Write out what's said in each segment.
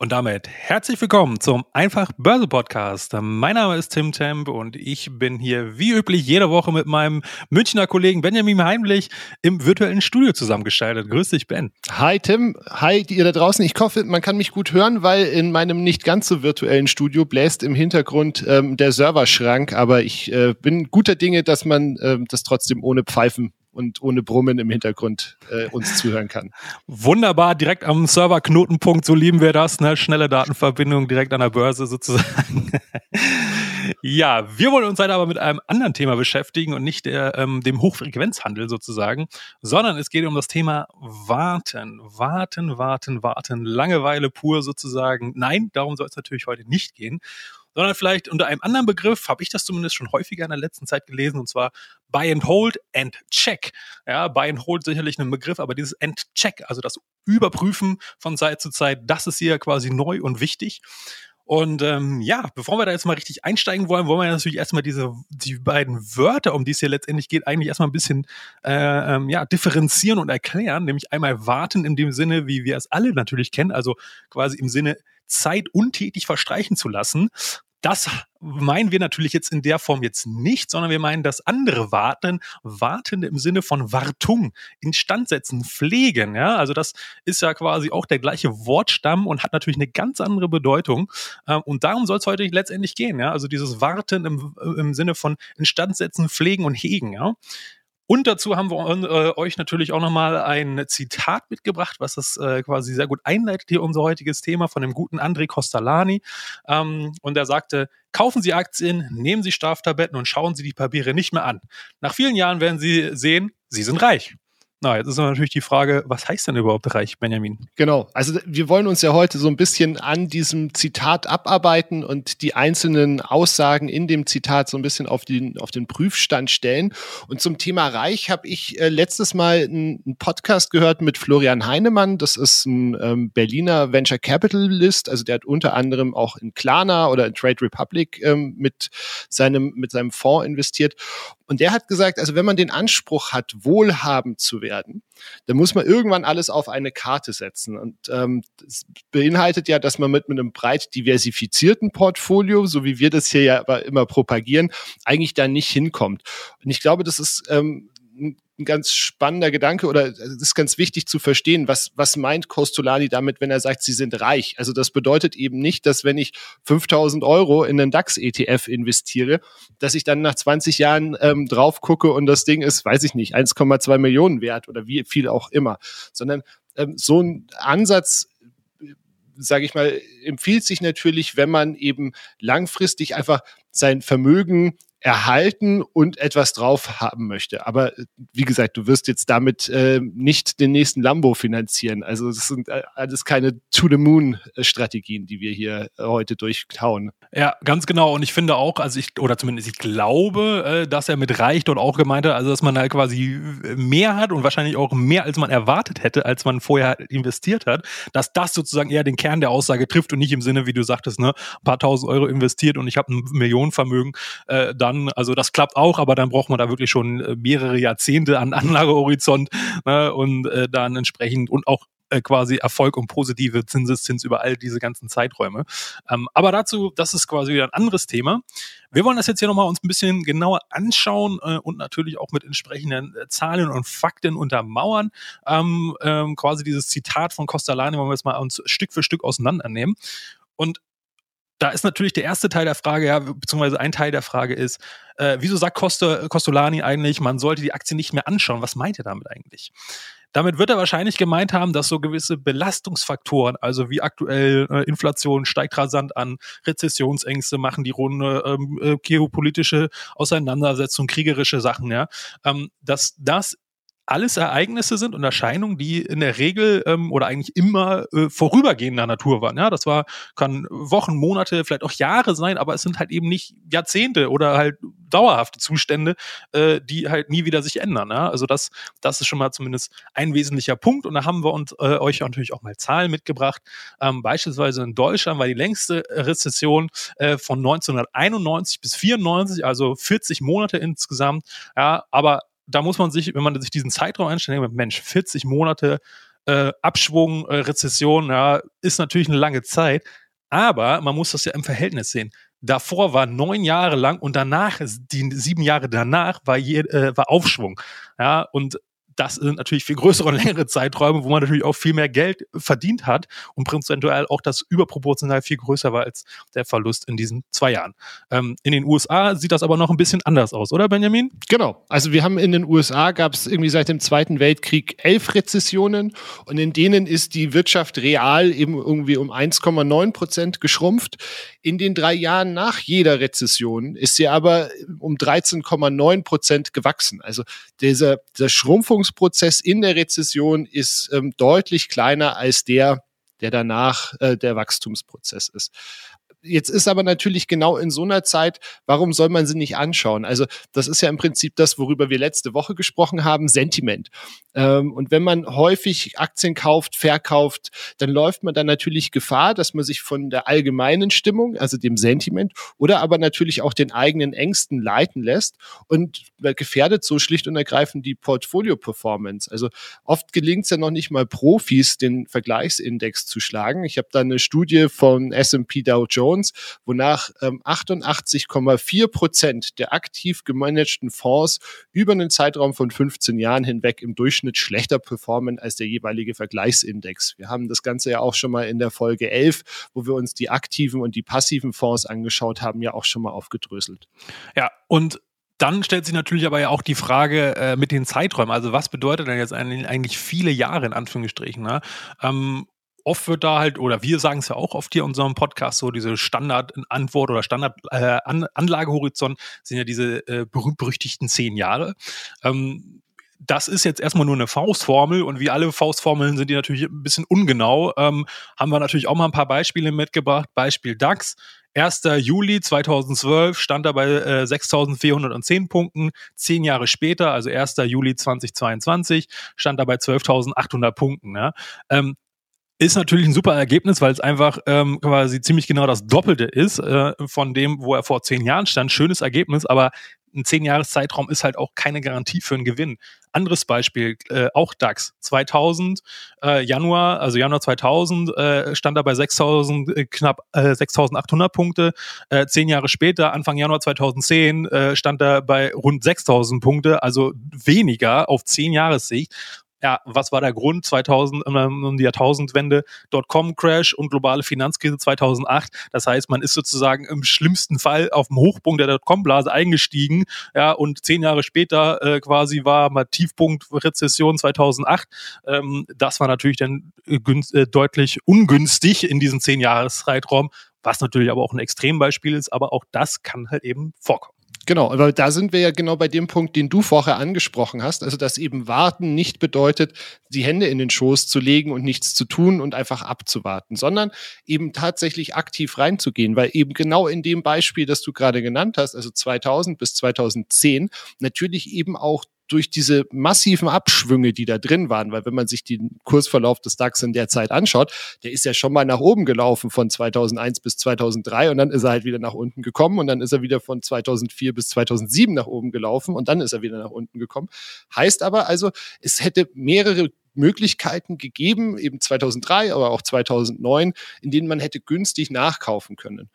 Und damit herzlich willkommen zum Einfach Börse Podcast. Mein Name ist Tim Temp und ich bin hier wie üblich jede Woche mit meinem Münchner Kollegen Benjamin Heimlich im virtuellen Studio zusammengestaltet. Grüß dich, Ben. Hi Tim, hi ihr da draußen. Ich hoffe, man kann mich gut hören, weil in meinem nicht ganz so virtuellen Studio bläst im Hintergrund ähm, der Serverschrank. Aber ich äh, bin guter Dinge, dass man äh, das trotzdem ohne Pfeifen und ohne Brummen im Hintergrund äh, uns zuhören kann. Wunderbar, direkt am Serverknotenpunkt, so lieben wir das, ne? Schnelle Datenverbindung direkt an der Börse sozusagen. ja, wir wollen uns heute aber mit einem anderen Thema beschäftigen und nicht der, ähm, dem Hochfrequenzhandel sozusagen, sondern es geht um das Thema Warten. Warten, warten, warten. Langeweile pur sozusagen. Nein, darum soll es natürlich heute nicht gehen sondern vielleicht unter einem anderen Begriff, habe ich das zumindest schon häufiger in der letzten Zeit gelesen, und zwar Buy and Hold and Check. Ja, Buy and Hold sicherlich ein Begriff, aber dieses and Check, also das Überprüfen von Zeit zu Zeit, das ist hier quasi neu und wichtig. Und ähm, ja, bevor wir da jetzt mal richtig einsteigen wollen, wollen wir natürlich erstmal diese die beiden Wörter, um die es hier letztendlich geht, eigentlich erstmal ein bisschen äh, ähm, ja, differenzieren und erklären. Nämlich einmal warten in dem Sinne, wie wir es alle natürlich kennen, also quasi im Sinne Zeit untätig verstreichen zu lassen. Das meinen wir natürlich jetzt in der Form jetzt nicht, sondern wir meinen das andere Warten, Warten im Sinne von Wartung, Instandsetzen, Pflegen. Ja, also das ist ja quasi auch der gleiche Wortstamm und hat natürlich eine ganz andere Bedeutung. Ähm, und darum soll es heute letztendlich gehen. Ja, also dieses Warten im, im Sinne von Instandsetzen, Pflegen und Hegen. Ja. Und dazu haben wir äh, euch natürlich auch nochmal ein Zitat mitgebracht, was das äh, quasi sehr gut einleitet hier unser heutiges Thema von dem guten André Costalani. Ähm, und er sagte, kaufen Sie Aktien, nehmen Sie Straftabletten und schauen Sie die Papiere nicht mehr an. Nach vielen Jahren werden Sie sehen, Sie sind reich. Na, jetzt ist natürlich die Frage, was heißt denn überhaupt reich, Benjamin? Genau, also wir wollen uns ja heute so ein bisschen an diesem Zitat abarbeiten und die einzelnen Aussagen in dem Zitat so ein bisschen auf den, auf den Prüfstand stellen. Und zum Thema reich habe ich äh, letztes Mal einen Podcast gehört mit Florian Heinemann. Das ist ein ähm, Berliner Venture Capitalist, also der hat unter anderem auch in Klarna oder in Trade Republic ähm, mit, seinem, mit seinem Fonds investiert. Und der hat gesagt, also wenn man den Anspruch hat, wohlhabend zu werden, dann muss man irgendwann alles auf eine Karte setzen. Und ähm, das beinhaltet ja, dass man mit, mit einem breit diversifizierten Portfolio, so wie wir das hier ja immer propagieren, eigentlich da nicht hinkommt. Und ich glaube, das ist ähm, ein ganz spannender Gedanke oder es ist ganz wichtig zu verstehen, was, was meint Kostolani damit, wenn er sagt, sie sind reich. Also das bedeutet eben nicht, dass wenn ich 5000 Euro in einen DAX-ETF investiere, dass ich dann nach 20 Jahren ähm, drauf gucke und das Ding ist, weiß ich nicht, 1,2 Millionen wert oder wie viel auch immer, sondern ähm, so ein Ansatz sage ich mal, empfiehlt sich natürlich, wenn man eben langfristig einfach sein Vermögen erhalten und etwas drauf haben möchte. Aber äh, wie gesagt, du wirst jetzt damit äh, nicht den nächsten Lambo finanzieren. Also das sind äh, alles keine To-the-Moon-Strategien, die wir hier äh, heute durchkauen. Ja, ganz genau. Und ich finde auch, also ich, oder zumindest ich glaube, äh, dass er mit Reich dort auch gemeint hat, also dass man halt quasi mehr hat und wahrscheinlich auch mehr, als man erwartet hätte, als man vorher investiert hat, dass das sozusagen eher den Kern der Aussage trifft und nicht im Sinne, wie du sagtest, ne, ein paar tausend Euro investiert und ich habe ein Millionenvermögen, äh, da dann, also das klappt auch, aber dann braucht man da wirklich schon äh, mehrere Jahrzehnte an Anlagehorizont ne, und äh, dann entsprechend und auch äh, quasi Erfolg und positive Zinseszins über all diese ganzen Zeiträume. Ähm, aber dazu, das ist quasi wieder ein anderes Thema. Wir wollen das jetzt hier nochmal uns ein bisschen genauer anschauen äh, und natürlich auch mit entsprechenden äh, Zahlen und Fakten untermauern. Ähm, ähm, quasi dieses Zitat von Costalani wollen wir jetzt mal uns Stück für Stück auseinandernehmen. Und da ist natürlich der erste Teil der Frage, ja, beziehungsweise ein Teil der Frage ist, äh, wieso sagt Costa, Costolani eigentlich, man sollte die Aktie nicht mehr anschauen? Was meint er damit eigentlich? Damit wird er wahrscheinlich gemeint haben, dass so gewisse Belastungsfaktoren, also wie aktuell äh, Inflation steigt rasant an, Rezessionsängste machen die Runde, ähm, äh, geopolitische Auseinandersetzungen, kriegerische Sachen, ja, ähm, dass das alles Ereignisse sind und Erscheinungen, die in der Regel ähm, oder eigentlich immer äh, vorübergehender Natur waren. Ja, das war kann Wochen, Monate, vielleicht auch Jahre sein, aber es sind halt eben nicht Jahrzehnte oder halt dauerhafte Zustände, äh, die halt nie wieder sich ändern. Ja? Also das, das ist schon mal zumindest ein wesentlicher Punkt. Und da haben wir uns äh, euch natürlich auch mal Zahlen mitgebracht. Ähm, beispielsweise in Deutschland war die längste Rezession äh, von 1991 bis 94, also 40 Monate insgesamt. Ja, aber da muss man sich, wenn man sich diesen Zeitraum einstellt, Mensch, 40 Monate äh, Abschwung, äh, Rezession, ja, ist natürlich eine lange Zeit. Aber man muss das ja im Verhältnis sehen. Davor war neun Jahre lang und danach, die sieben Jahre danach, war, je, äh, war Aufschwung. Ja, und das sind natürlich viel größere und längere Zeiträume, wo man natürlich auch viel mehr Geld verdient hat und prozentual auch das überproportional viel größer war als der Verlust in diesen zwei Jahren. Ähm, in den USA sieht das aber noch ein bisschen anders aus, oder Benjamin? Genau. Also wir haben in den USA gab es irgendwie seit dem Zweiten Weltkrieg elf Rezessionen und in denen ist die Wirtschaft real eben irgendwie um 1,9 Prozent geschrumpft. In den drei Jahren nach jeder Rezession ist sie aber um 13,9 Prozent gewachsen. Also dieser, dieser Schrumpfungs Entwicklungsprozess in der Rezession ist ähm, deutlich kleiner als der, der danach äh, der Wachstumsprozess ist. Jetzt ist aber natürlich genau in so einer Zeit, warum soll man sie nicht anschauen? Also das ist ja im Prinzip das, worüber wir letzte Woche gesprochen haben, Sentiment. Ähm, und wenn man häufig Aktien kauft, verkauft, dann läuft man dann natürlich Gefahr, dass man sich von der allgemeinen Stimmung, also dem Sentiment, oder aber natürlich auch den eigenen Ängsten leiten lässt und gefährdet so schlicht und ergreifend die Portfolio-Performance. Also oft gelingt es ja noch nicht mal Profis, den Vergleichsindex zu schlagen. Ich habe da eine Studie von S&P Dow Jones Jones, wonach ähm, 88,4 Prozent der aktiv gemanagten Fonds über einen Zeitraum von 15 Jahren hinweg im Durchschnitt schlechter performen als der jeweilige Vergleichsindex. Wir haben das Ganze ja auch schon mal in der Folge 11, wo wir uns die aktiven und die passiven Fonds angeschaut haben, ja auch schon mal aufgedröselt. Ja, und dann stellt sich natürlich aber ja auch die Frage äh, mit den Zeiträumen. Also was bedeutet denn jetzt eigentlich viele Jahre in Anführungsstrichen? Ne? Ähm, oft wird da halt, oder wir sagen es ja auch oft hier in unserem Podcast, so diese Standard-Antwort oder Standard-Anlagehorizont äh, sind ja diese äh, berühmt-berüchtigten zehn Jahre. Ähm, das ist jetzt erstmal nur eine Faustformel und wie alle Faustformeln sind die natürlich ein bisschen ungenau. Ähm, haben wir natürlich auch mal ein paar Beispiele mitgebracht. Beispiel DAX. 1. Juli 2012 stand er bei äh, 6.410 Punkten. Zehn Jahre später, also 1. Juli 2022, stand er bei 12.800 Punkten. Ja. Ähm, ist natürlich ein super Ergebnis, weil es einfach ähm, quasi ziemlich genau das Doppelte ist äh, von dem, wo er vor zehn Jahren stand. Schönes Ergebnis, aber ein zehn Jahres Zeitraum ist halt auch keine Garantie für einen Gewinn. Anderes Beispiel, äh, auch DAX 2000 äh, Januar, also Januar 2000 äh, stand er bei 6000 äh, knapp äh, 6800 Punkte. Äh, zehn Jahre später, Anfang Januar 2010 äh, stand er bei rund 6000 Punkte, also weniger auf zehn Jahressicht ja, was war der Grund 2000 ähm, um die Jahrtausendwende Dotcom-Crash und globale Finanzkrise 2008. Das heißt, man ist sozusagen im schlimmsten Fall auf dem Hochpunkt der Dotcom-Blase eingestiegen, ja, und zehn Jahre später äh, quasi war mal Tiefpunkt Rezession 2008. Ähm, das war natürlich dann äh, äh, deutlich ungünstig in diesem zehn Jahres Zeitraum, was natürlich aber auch ein Extrembeispiel ist, aber auch das kann halt eben vorkommen. Genau, aber da sind wir ja genau bei dem Punkt, den du vorher angesprochen hast, also dass eben warten nicht bedeutet, die Hände in den Schoß zu legen und nichts zu tun und einfach abzuwarten, sondern eben tatsächlich aktiv reinzugehen, weil eben genau in dem Beispiel, das du gerade genannt hast, also 2000 bis 2010, natürlich eben auch durch diese massiven Abschwünge, die da drin waren, weil wenn man sich den Kursverlauf des DAX in der Zeit anschaut, der ist ja schon mal nach oben gelaufen von 2001 bis 2003 und dann ist er halt wieder nach unten gekommen und dann ist er wieder von 2004 bis 2007 nach oben gelaufen und dann ist er wieder nach unten gekommen. Heißt aber also, es hätte mehrere Möglichkeiten gegeben, eben 2003, aber auch 2009, in denen man hätte günstig nachkaufen können.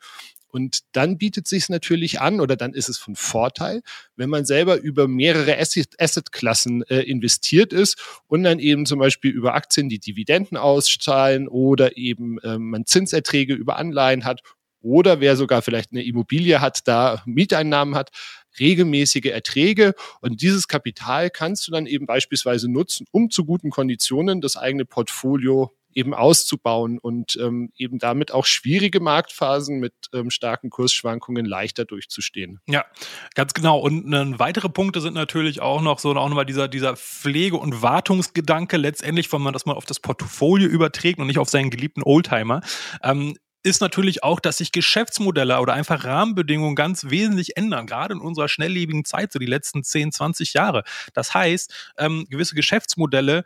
Und dann bietet sich natürlich an oder dann ist es von Vorteil, wenn man selber über mehrere Asset-Klassen äh, investiert ist und dann eben zum Beispiel über Aktien die Dividenden auszahlen oder eben äh, man Zinserträge über Anleihen hat oder wer sogar vielleicht eine Immobilie hat, da Mieteinnahmen hat, regelmäßige Erträge. Und dieses Kapital kannst du dann eben beispielsweise nutzen, um zu guten Konditionen das eigene Portfolio eben auszubauen und ähm, eben damit auch schwierige Marktphasen mit ähm, starken Kursschwankungen leichter durchzustehen. Ja, ganz genau. Und äh, weitere Punkte sind natürlich auch noch so auch nochmal dieser, dieser Pflege- und Wartungsgedanke letztendlich, wenn man das mal auf das Portfolio überträgt und nicht auf seinen geliebten Oldtimer. Ähm, ist natürlich auch, dass sich Geschäftsmodelle oder einfach Rahmenbedingungen ganz wesentlich ändern, gerade in unserer schnelllebigen Zeit, so die letzten 10, 20 Jahre. Das heißt, ähm, gewisse Geschäftsmodelle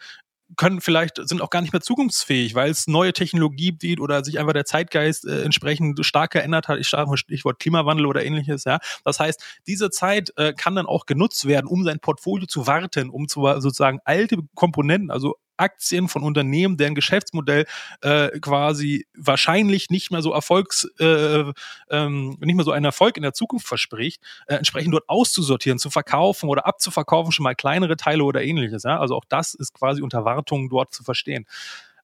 können vielleicht, sind auch gar nicht mehr zukunftsfähig, weil es neue Technologie gibt oder sich einfach der Zeitgeist äh, entsprechend stark geändert hat. Ich sage Stichwort Klimawandel oder ähnliches, ja. Das heißt, diese Zeit äh, kann dann auch genutzt werden, um sein Portfolio zu warten, um zu sozusagen alte Komponenten, also Aktien von Unternehmen, deren Geschäftsmodell äh, quasi wahrscheinlich nicht mehr so Erfolgs, äh, ähm, nicht mehr so einen Erfolg in der Zukunft verspricht, äh, entsprechend dort auszusortieren, zu verkaufen oder abzuverkaufen, schon mal kleinere Teile oder ähnliches. Ja? Also auch das ist quasi unter Wartung dort zu verstehen.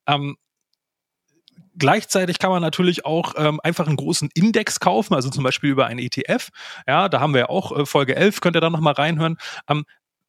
Ähm, Gleichzeitig kann man natürlich auch ähm, einfach einen großen Index kaufen, also zum Beispiel über einen ETF. Ja, da haben wir ja auch äh, Folge 11, könnt ihr da nochmal reinhören. Ähm,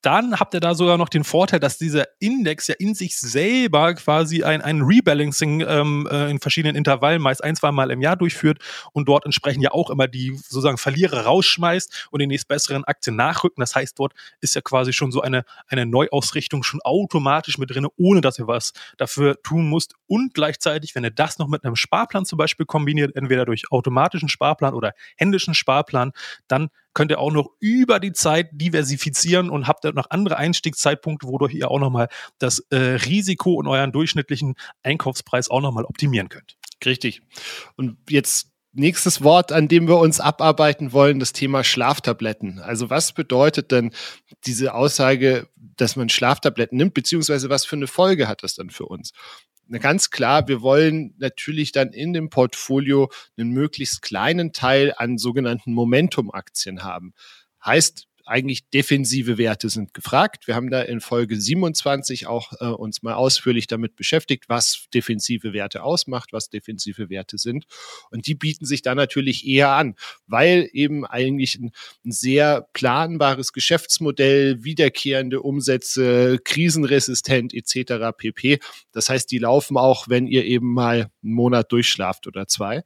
dann habt ihr da sogar noch den Vorteil, dass dieser Index ja in sich selber quasi ein, ein Rebalancing ähm, äh, in verschiedenen Intervallen, meist ein, zwei Mal im Jahr durchführt und dort entsprechend ja auch immer die sozusagen Verlierer rausschmeißt und die nächstbesseren Aktien nachrücken. Das heißt, dort ist ja quasi schon so eine, eine Neuausrichtung schon automatisch mit drin, ohne dass ihr was dafür tun müsst. Und gleichzeitig, wenn ihr das noch mit einem Sparplan zum Beispiel kombiniert, entweder durch automatischen Sparplan oder händischen Sparplan, dann könnt ihr auch noch über die Zeit diversifizieren und habt dann noch andere Einstiegszeitpunkte, wodurch ihr auch nochmal das äh, Risiko und euren durchschnittlichen Einkaufspreis auch nochmal optimieren könnt. Richtig. Und jetzt nächstes Wort, an dem wir uns abarbeiten wollen, das Thema Schlaftabletten. Also was bedeutet denn diese Aussage, dass man Schlaftabletten nimmt, beziehungsweise was für eine Folge hat das dann für uns? Ganz klar, wir wollen natürlich dann in dem Portfolio einen möglichst kleinen Teil an sogenannten Momentum-Aktien haben. Heißt, eigentlich defensive Werte sind gefragt. Wir haben da in Folge 27 auch äh, uns mal ausführlich damit beschäftigt, was defensive Werte ausmacht, was defensive Werte sind. Und die bieten sich da natürlich eher an, weil eben eigentlich ein, ein sehr planbares Geschäftsmodell, wiederkehrende Umsätze, krisenresistent etc. pp. Das heißt, die laufen auch, wenn ihr eben mal einen Monat durchschlaft oder zwei.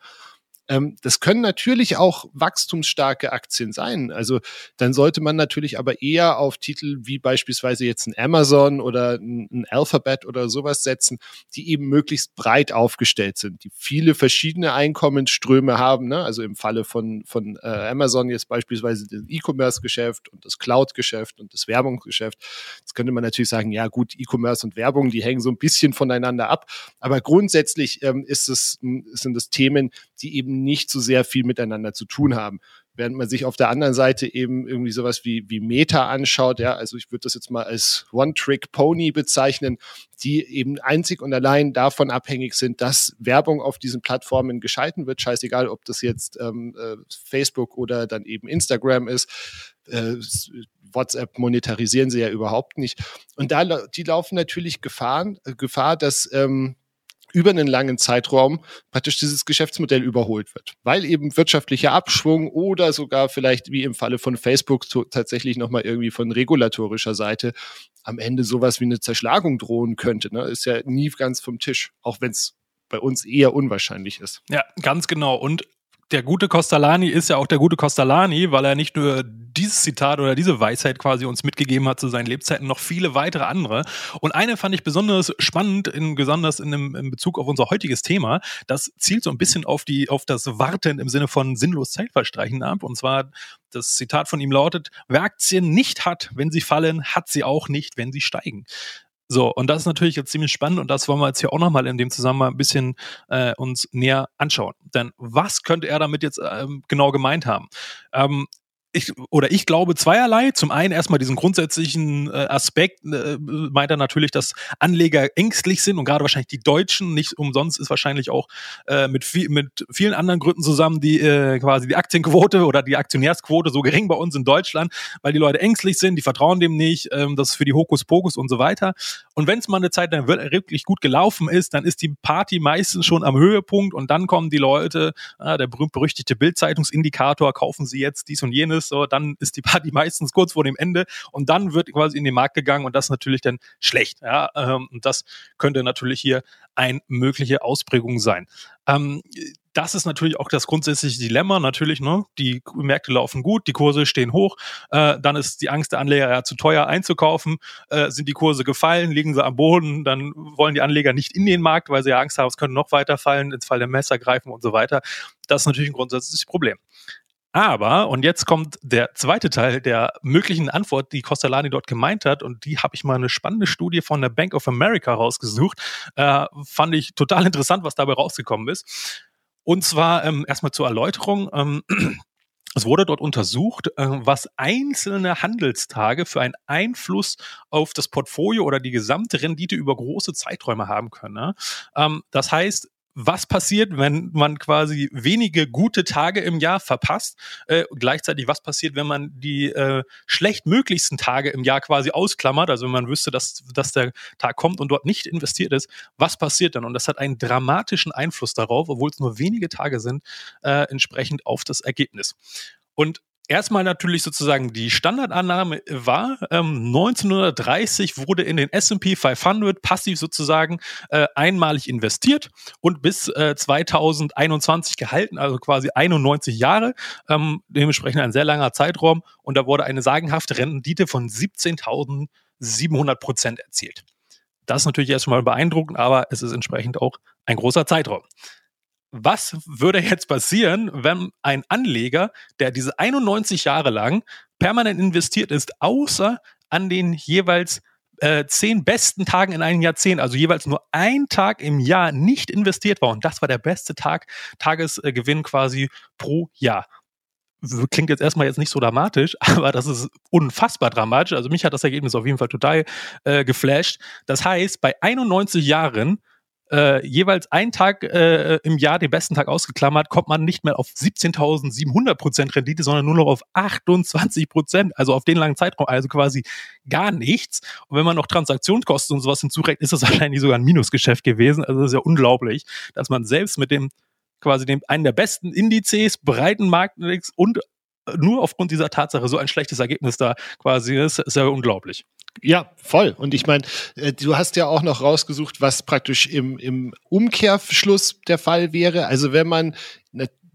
Ähm, das können natürlich auch wachstumsstarke Aktien sein. Also dann sollte man natürlich aber eher auf Titel wie beispielsweise jetzt ein Amazon oder ein, Alphabet oder sowas setzen, die eben möglichst breit aufgestellt sind, die viele verschiedene Einkommensströme haben. Ne? Also im Falle von, von äh, Amazon jetzt beispielsweise das E-Commerce-Geschäft und das Cloud-Geschäft und das Werbungsgeschäft. Jetzt könnte man natürlich sagen, ja gut, E-Commerce und Werbung, die hängen so ein bisschen voneinander ab. Aber grundsätzlich ähm, ist es, sind es Themen, die eben nicht so sehr viel miteinander zu tun haben. Während man sich auf der anderen Seite eben irgendwie sowas wie, wie Meta anschaut, ja, also ich würde das jetzt mal als One-Trick-Pony bezeichnen, die eben einzig und allein davon abhängig sind, dass Werbung auf diesen Plattformen geschalten wird, scheißegal, ob das jetzt ähm, äh, Facebook oder dann eben Instagram ist. Äh, WhatsApp monetarisieren sie ja überhaupt nicht. Und da die laufen natürlich Gefahren, Gefahr, dass ähm, über einen langen Zeitraum praktisch dieses Geschäftsmodell überholt wird, weil eben wirtschaftlicher Abschwung oder sogar vielleicht wie im Falle von Facebook tatsächlich nochmal irgendwie von regulatorischer Seite am Ende sowas wie eine Zerschlagung drohen könnte. Ne? Ist ja nie ganz vom Tisch, auch wenn es bei uns eher unwahrscheinlich ist. Ja, ganz genau. Und der gute Costalani ist ja auch der gute Costalani, weil er nicht nur dieses Zitat oder diese Weisheit quasi uns mitgegeben hat zu seinen Lebzeiten, noch viele weitere andere. Und eine fand ich besonders spannend, in, besonders in, dem, in Bezug auf unser heutiges Thema. Das zielt so ein bisschen auf, die, auf das Warten im Sinne von sinnlos Zeitverstreichen ab. Und zwar das Zitat von ihm lautet, wer Aktien nicht hat, wenn sie fallen, hat sie auch nicht, wenn sie steigen. So, und das ist natürlich jetzt ziemlich spannend und das wollen wir jetzt hier auch nochmal in dem Zusammenhang ein bisschen äh, uns näher anschauen. Denn was könnte er damit jetzt ähm, genau gemeint haben? Ähm, ich, oder ich glaube zweierlei. Zum einen erstmal diesen grundsätzlichen äh, Aspekt, äh, meint er natürlich, dass Anleger ängstlich sind und gerade wahrscheinlich die Deutschen, nicht umsonst ist wahrscheinlich auch äh, mit, viel, mit vielen anderen Gründen zusammen die äh, quasi die Aktienquote oder die Aktionärsquote so gering bei uns in Deutschland, weil die Leute ängstlich sind, die vertrauen dem nicht, ähm, das ist für die Hokuspokus und so weiter. Und wenn es mal eine Zeit lang wirklich gut gelaufen ist, dann ist die Party meistens schon am Höhepunkt und dann kommen die Leute, äh, der berühmt-berüchtigte Bildzeitungsindikator, kaufen sie jetzt dies und jenes ist, so, dann ist die Party meistens kurz vor dem Ende und dann wird quasi in den Markt gegangen und das ist natürlich dann schlecht. Ja? Ähm, und das könnte natürlich hier eine mögliche Ausprägung sein. Ähm, das ist natürlich auch das grundsätzliche Dilemma. Natürlich, ne, die Märkte laufen gut, die Kurse stehen hoch, äh, dann ist die Angst der Anleger ja zu teuer einzukaufen, äh, sind die Kurse gefallen, liegen sie am Boden, dann wollen die Anleger nicht in den Markt, weil sie ja Angst haben, es könnte noch weiter fallen, ins Fall der Messer greifen und so weiter. Das ist natürlich ein grundsätzliches Problem. Aber, und jetzt kommt der zweite Teil der möglichen Antwort, die Costalani dort gemeint hat, und die habe ich mal eine spannende Studie von der Bank of America rausgesucht. Äh, fand ich total interessant, was dabei rausgekommen ist. Und zwar ähm, erstmal zur Erläuterung. Ähm, es wurde dort untersucht, äh, was einzelne Handelstage für einen Einfluss auf das Portfolio oder die gesamte Rendite über große Zeiträume haben können. Ne? Ähm, das heißt, was passiert, wenn man quasi wenige gute Tage im Jahr verpasst? Äh, gleichzeitig, was passiert, wenn man die äh, schlechtmöglichsten Tage im Jahr quasi ausklammert? Also wenn man wüsste, dass, dass der Tag kommt und dort nicht investiert ist, was passiert dann? Und das hat einen dramatischen Einfluss darauf, obwohl es nur wenige Tage sind, äh, entsprechend auf das Ergebnis. Und erstmal natürlich sozusagen die Standardannahme war, ähm, 1930 wurde in den S&P 500 passiv sozusagen äh, einmalig investiert und bis äh, 2021 gehalten, also quasi 91 Jahre, ähm, dementsprechend ein sehr langer Zeitraum und da wurde eine sagenhafte Rendite von 17.700 Prozent erzielt. Das ist natürlich erstmal beeindruckend, aber es ist entsprechend auch ein großer Zeitraum was würde jetzt passieren, wenn ein Anleger, der diese 91 Jahre lang permanent investiert ist, außer an den jeweils äh, zehn besten Tagen in einem Jahrzehnt, also jeweils nur ein Tag im Jahr nicht investiert war. Und das war der beste Tag, Tagesgewinn quasi pro Jahr. Klingt jetzt erstmal jetzt nicht so dramatisch, aber das ist unfassbar dramatisch. Also mich hat das Ergebnis auf jeden Fall total äh, geflasht. Das heißt, bei 91 Jahren äh, jeweils einen Tag äh, im Jahr den besten Tag ausgeklammert, kommt man nicht mehr auf 17.700 Prozent Rendite, sondern nur noch auf 28 Prozent, also auf den langen Zeitraum, also quasi gar nichts. Und wenn man noch Transaktionskosten und sowas hinzurechnet, ist das wahrscheinlich sogar ein Minusgeschäft gewesen. Also das ist ja unglaublich, dass man selbst mit dem quasi dem einen der besten Indizes, breiten Marktindex und nur aufgrund dieser Tatsache so ein schlechtes Ergebnis da quasi ist, ist ja unglaublich. Ja, voll. Und ich meine, äh, du hast ja auch noch rausgesucht, was praktisch im, im Umkehrschluss der Fall wäre. Also wenn man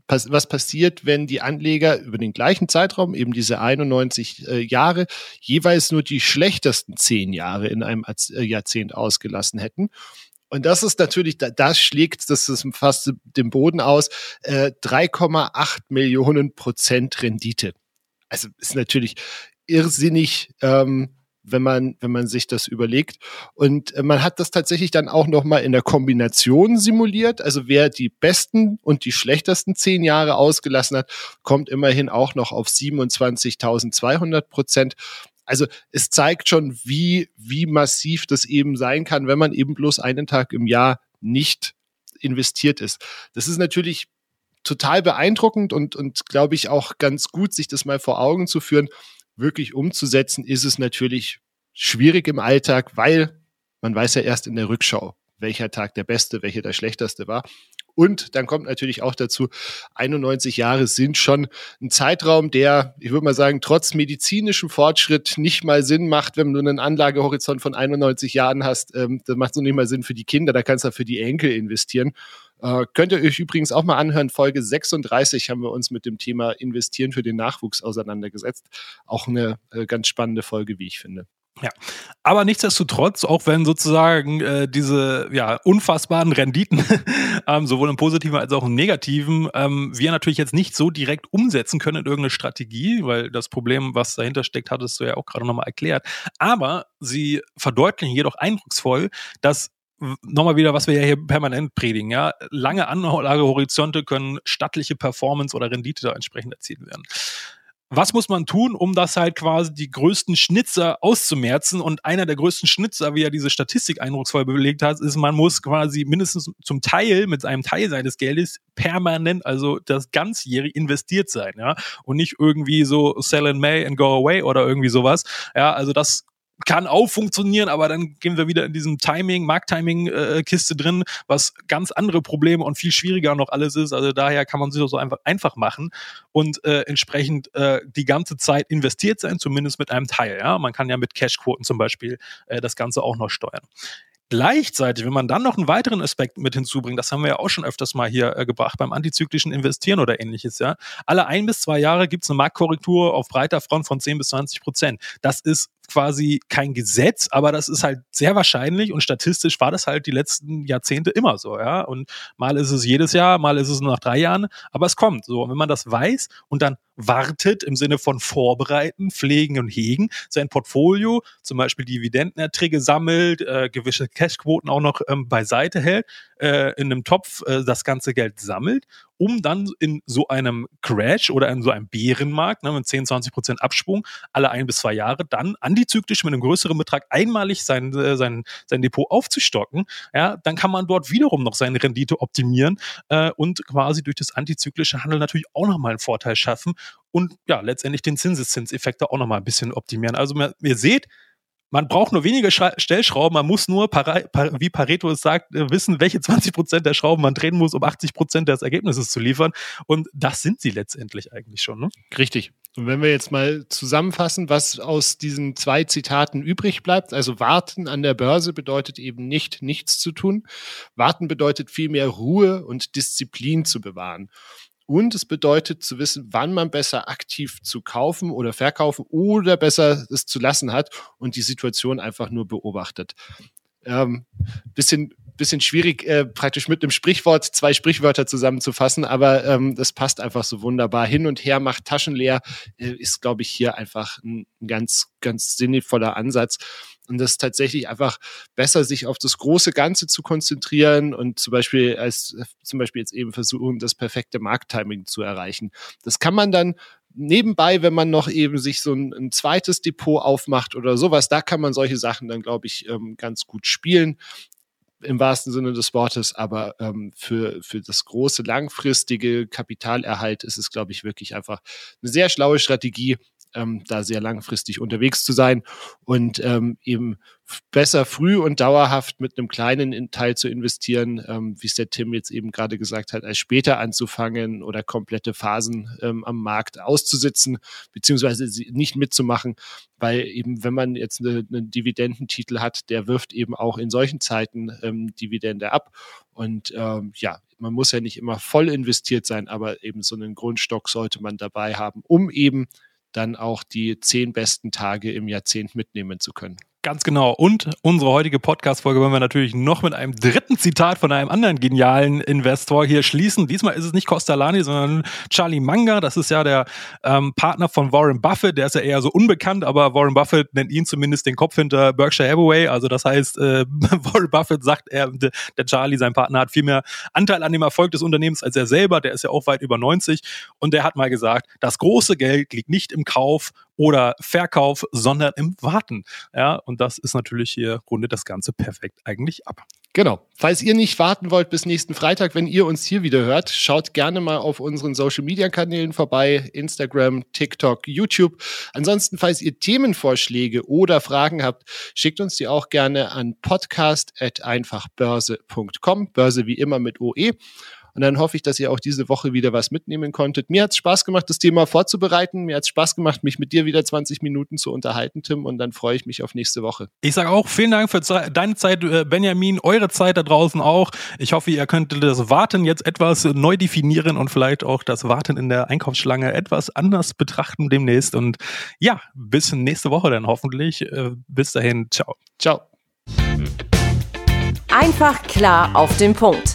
was passiert, wenn die Anleger über den gleichen Zeitraum, eben diese 91 äh, Jahre, jeweils nur die schlechtesten zehn Jahre in einem äh, Jahrzehnt ausgelassen hätten. Und das ist natürlich, das schlägt, das ist fast den Boden aus, äh, 3,8 Millionen Prozent Rendite. Also ist natürlich irrsinnig, ähm, wenn man, wenn man sich das überlegt. Und äh, man hat das tatsächlich dann auch nochmal in der Kombination simuliert. Also wer die besten und die schlechtesten zehn Jahre ausgelassen hat, kommt immerhin auch noch auf 27.200 Prozent. Also es zeigt schon, wie, wie massiv das eben sein kann, wenn man eben bloß einen Tag im Jahr nicht investiert ist. Das ist natürlich total beeindruckend und, und glaube ich auch ganz gut, sich das mal vor Augen zu führen wirklich umzusetzen, ist es natürlich schwierig im Alltag, weil man weiß ja erst in der Rückschau, welcher Tag der beste, welcher der schlechteste war. Und dann kommt natürlich auch dazu, 91 Jahre sind schon ein Zeitraum, der, ich würde mal sagen, trotz medizinischem Fortschritt nicht mal Sinn macht, wenn du einen Anlagehorizont von 91 Jahren hast. Ähm, das macht so nicht mal Sinn für die Kinder, da kannst du für die Enkel investieren. Äh, könnt ihr euch übrigens auch mal anhören. Folge 36 haben wir uns mit dem Thema Investieren für den Nachwuchs auseinandergesetzt. Auch eine äh, ganz spannende Folge, wie ich finde. Ja, aber nichtsdestotrotz, auch wenn sozusagen äh, diese ja, unfassbaren Renditen, ähm, sowohl im positiven als auch im negativen, ähm, wir natürlich jetzt nicht so direkt umsetzen können in irgendeine Strategie, weil das Problem, was dahinter steckt, hattest du ja auch gerade nochmal erklärt. Aber sie verdeutlichen jedoch eindrucksvoll, dass nochmal wieder, was wir ja hier permanent predigen, ja, lange Anlagehorizonte können stattliche Performance oder Rendite da entsprechend erzielt werden. Was muss man tun, um das halt quasi die größten Schnitzer auszumerzen? Und einer der größten Schnitzer, wie er diese Statistik eindrucksvoll belegt hat, ist, man muss quasi mindestens zum Teil mit einem Teil seines Geldes permanent, also das ganzjährig investiert sein, ja, und nicht irgendwie so sell in May and go away oder irgendwie sowas. Ja, also das kann auch funktionieren, aber dann gehen wir wieder in diesem Timing, Markttiming-Kiste äh, drin, was ganz andere Probleme und viel schwieriger noch alles ist. Also daher kann man sich das so einfach, einfach machen und äh, entsprechend äh, die ganze Zeit investiert sein, zumindest mit einem Teil. Ja? Man kann ja mit Cashquoten zum Beispiel äh, das Ganze auch noch steuern. Gleichzeitig, wenn man dann noch einen weiteren Aspekt mit hinzubringt, das haben wir ja auch schon öfters mal hier äh, gebracht beim antizyklischen Investieren oder ähnliches, ja. Alle ein bis zwei Jahre gibt es eine Marktkorrektur auf breiter Front von 10 bis 20 Prozent. Das ist quasi kein Gesetz, aber das ist halt sehr wahrscheinlich und statistisch war das halt die letzten Jahrzehnte immer so, ja. Und mal ist es jedes Jahr, mal ist es nur nach drei Jahren, aber es kommt so. Und wenn man das weiß und dann wartet im Sinne von vorbereiten, pflegen und hegen, sein Portfolio, zum Beispiel Dividendenerträge sammelt, äh, gewisse Cashquoten auch noch ähm, beiseite hält, äh, in einem Topf äh, das ganze Geld sammelt um dann in so einem Crash oder in so einem Bärenmarkt ne, mit 10, 20 Prozent Absprung alle ein bis zwei Jahre dann antizyklisch mit einem größeren Betrag einmalig sein, äh, sein, sein Depot aufzustocken, ja, dann kann man dort wiederum noch seine Rendite optimieren äh, und quasi durch das antizyklische Handel natürlich auch nochmal einen Vorteil schaffen und ja, letztendlich den Zinseszinseffekt da auch nochmal ein bisschen optimieren. Also ihr seht, man braucht nur wenige Stellschrauben, man muss nur, wie Pareto es sagt, äh, wissen, welche 20 Prozent der Schrauben man drehen muss, um 80 Prozent des Ergebnisses zu liefern. Und das sind sie letztendlich eigentlich schon. Ne? Richtig. Und wenn wir jetzt mal zusammenfassen, was aus diesen zwei Zitaten übrig bleibt, also warten an der Börse bedeutet eben nicht nichts zu tun. Warten bedeutet vielmehr Ruhe und Disziplin zu bewahren. Und es bedeutet zu wissen, wann man besser aktiv zu kaufen oder verkaufen oder besser es zu lassen hat und die Situation einfach nur beobachtet. Ähm, bisschen, bisschen schwierig, äh, praktisch mit einem Sprichwort zwei Sprichwörter zusammenzufassen, aber ähm, das passt einfach so wunderbar. Hin und her macht Taschen leer, äh, ist, glaube ich, hier einfach ein, ein ganz, ganz sinnvoller Ansatz. Und das ist tatsächlich einfach besser, sich auf das große Ganze zu konzentrieren und zum Beispiel als zum Beispiel jetzt eben versuchen, das perfekte Markttiming zu erreichen. Das kann man dann nebenbei, wenn man noch eben sich so ein, ein, zweites Depot aufmacht oder sowas, da kann man solche Sachen dann, glaube ich, ähm, ganz gut spielen im wahrsten Sinne des Wortes, aber ähm, für, für das große langfristige Kapitalerhalt ist es, glaube ich, wirklich einfach eine sehr schlaue Strategie, ähm, da sehr langfristig unterwegs zu sein und ähm, eben besser früh und dauerhaft mit einem kleinen Teil zu investieren, ähm, wie es der Tim jetzt eben gerade gesagt hat, als später anzufangen oder komplette Phasen ähm, am Markt auszusitzen, beziehungsweise nicht mitzumachen, weil eben, wenn man jetzt eine, einen Dividendentitel hat, der wirft eben auch in solchen Zeiten ähm, Dividende ab. Und ähm, ja, man muss ja nicht immer voll investiert sein, aber eben so einen Grundstock sollte man dabei haben, um eben dann auch die zehn besten Tage im Jahrzehnt mitnehmen zu können. Ganz genau. Und unsere heutige Podcast-Folge wollen wir natürlich noch mit einem dritten Zitat von einem anderen genialen Investor hier schließen. Diesmal ist es nicht Costalani, sondern Charlie Munger. Das ist ja der ähm, Partner von Warren Buffett. Der ist ja eher so unbekannt, aber Warren Buffett nennt ihn zumindest den Kopf hinter Berkshire Hathaway. Also das heißt, äh, Warren Buffett sagt, er, der Charlie, sein Partner, hat viel mehr Anteil an dem Erfolg des Unternehmens als er selber. Der ist ja auch weit über 90. Und der hat mal gesagt, das große Geld liegt nicht im Kauf oder Verkauf, sondern im Warten. Ja, und das ist natürlich hier, rundet das Ganze perfekt eigentlich ab. Genau. Falls ihr nicht warten wollt bis nächsten Freitag, wenn ihr uns hier wieder hört, schaut gerne mal auf unseren Social Media Kanälen vorbei. Instagram, TikTok, YouTube. Ansonsten, falls ihr Themenvorschläge oder Fragen habt, schickt uns die auch gerne an podcast.einfachbörse.com. Börse wie immer mit OE. Und dann hoffe ich, dass ihr auch diese Woche wieder was mitnehmen konntet. Mir hat es Spaß gemacht, das Thema vorzubereiten. Mir hat es Spaß gemacht, mich mit dir wieder 20 Minuten zu unterhalten, Tim. Und dann freue ich mich auf nächste Woche. Ich sage auch vielen Dank für deine Zeit, äh, Benjamin, eure Zeit da draußen auch. Ich hoffe, ihr könnt das Warten jetzt etwas neu definieren und vielleicht auch das Warten in der Einkaufsschlange etwas anders betrachten demnächst. Und ja, bis nächste Woche dann hoffentlich. Äh, bis dahin, ciao. Ciao. Einfach klar auf den Punkt.